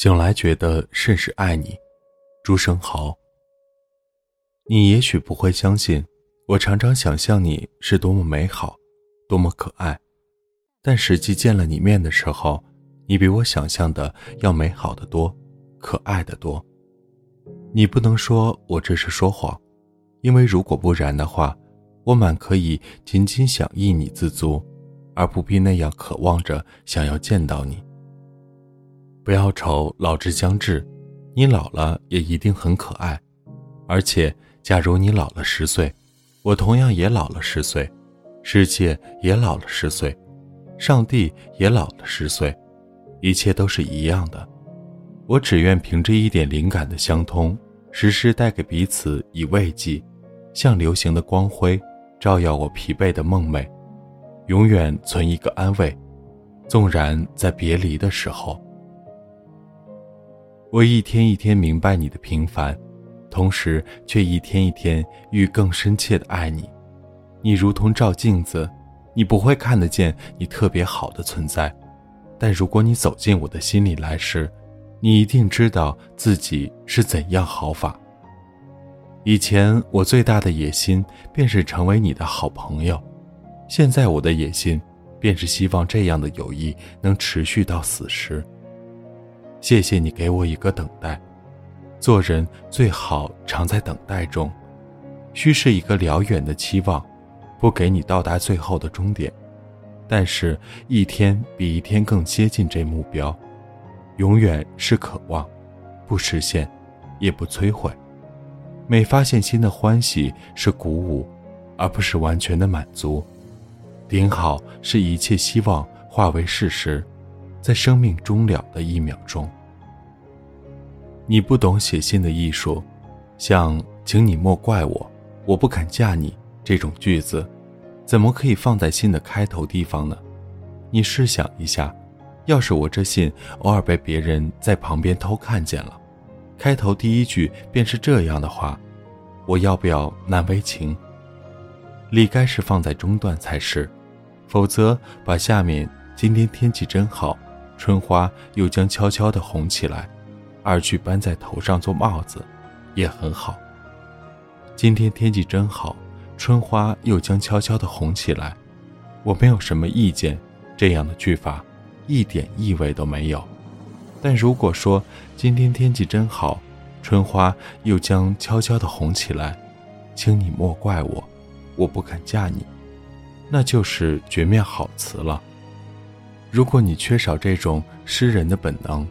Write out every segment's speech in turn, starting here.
醒来觉得甚是爱你，朱生豪。你也许不会相信，我常常想象你是多么美好，多么可爱，但实际见了你面的时候，你比我想象的要美好的多，可爱的多。你不能说我这是说谎，因为如果不然的话，我满可以仅仅想意你自足，而不必那样渴望着想要见到你。不要愁老之将至，你老了也一定很可爱，而且。假如你老了十岁，我同样也老了十岁，世界也老了十岁，上帝也老了十岁，一切都是一样的。我只愿凭着一点灵感的相通，时时带给彼此以慰藉，像流行的光辉，照耀我疲惫的梦寐，永远存一个安慰，纵然在别离的时候。我一天一天明白你的平凡。同时，却一天一天愈更深切的爱你。你如同照镜子，你不会看得见你特别好的存在，但如果你走进我的心里来时，你一定知道自己是怎样好法。以前我最大的野心便是成为你的好朋友，现在我的野心便是希望这样的友谊能持续到死时。谢谢你给我一个等待。做人最好常在等待中，需是一个辽远的期望，不给你到达最后的终点，但是一天比一天更接近这目标。永远是渴望，不实现，也不摧毁。每发现新的欢喜是鼓舞，而不是完全的满足。顶好是一切希望化为事实，在生命终了的一秒钟。你不懂写信的艺术，像“请你莫怪我，我不肯嫁你”这种句子，怎么可以放在信的开头地方呢？你试想一下，要是我这信偶尔被别人在旁边偷看见了，开头第一句便是这样的话，我要不要难为情？理该是放在中段才是，否则把下面“今天天气真好，春花又将悄悄地红起来”。二句搬在头上做帽子，也很好。今天天气真好，春花又将悄悄地红起来。我没有什么意见，这样的句法一点意味都没有。但如果说今天天气真好，春花又将悄悄地红起来，请你莫怪我，我不肯嫁你，那就是绝妙好词了。如果你缺少这种诗人的本能，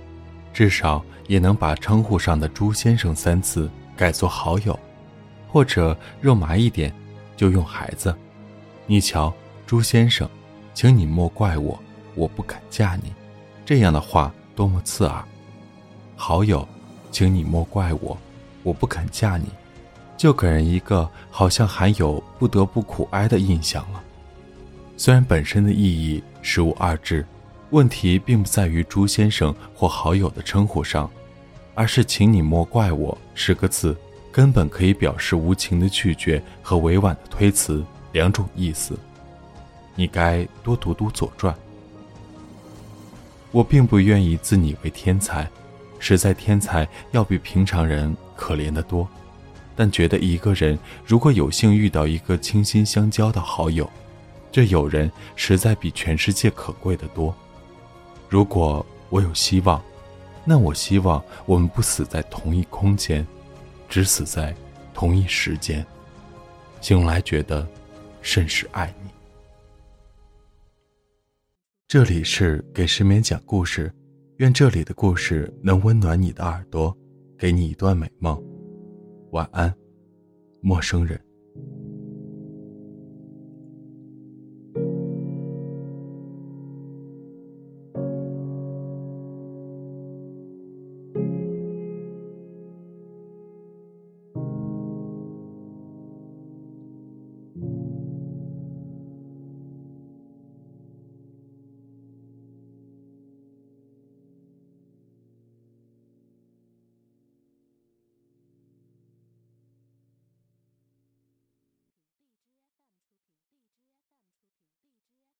至少。也能把称呼上的“朱先生”三字改作“好友”，或者肉麻一点，就用“孩子”。你瞧，朱先生，请你莫怪我，我不肯嫁你，这样的话多么刺耳。好友，请你莫怪我，我不肯嫁你，就给人一个好像含有不得不苦哀的印象了。虽然本身的意义实无二致，问题并不在于朱先生或好友的称呼上。而是，请你莫怪我。十个字，根本可以表示无情的拒绝和委婉的推辞两种意思。你该多读读《左传》。我并不愿意自拟为天才，实在天才要比平常人可怜得多。但觉得一个人如果有幸遇到一个倾心相交的好友，这友人实在比全世界可贵的多。如果我有希望。那我希望我们不死在同一空间，只死在同一时间。醒来觉得甚是爱你。这里是给失眠讲故事，愿这里的故事能温暖你的耳朵，给你一段美梦。晚安，陌生人。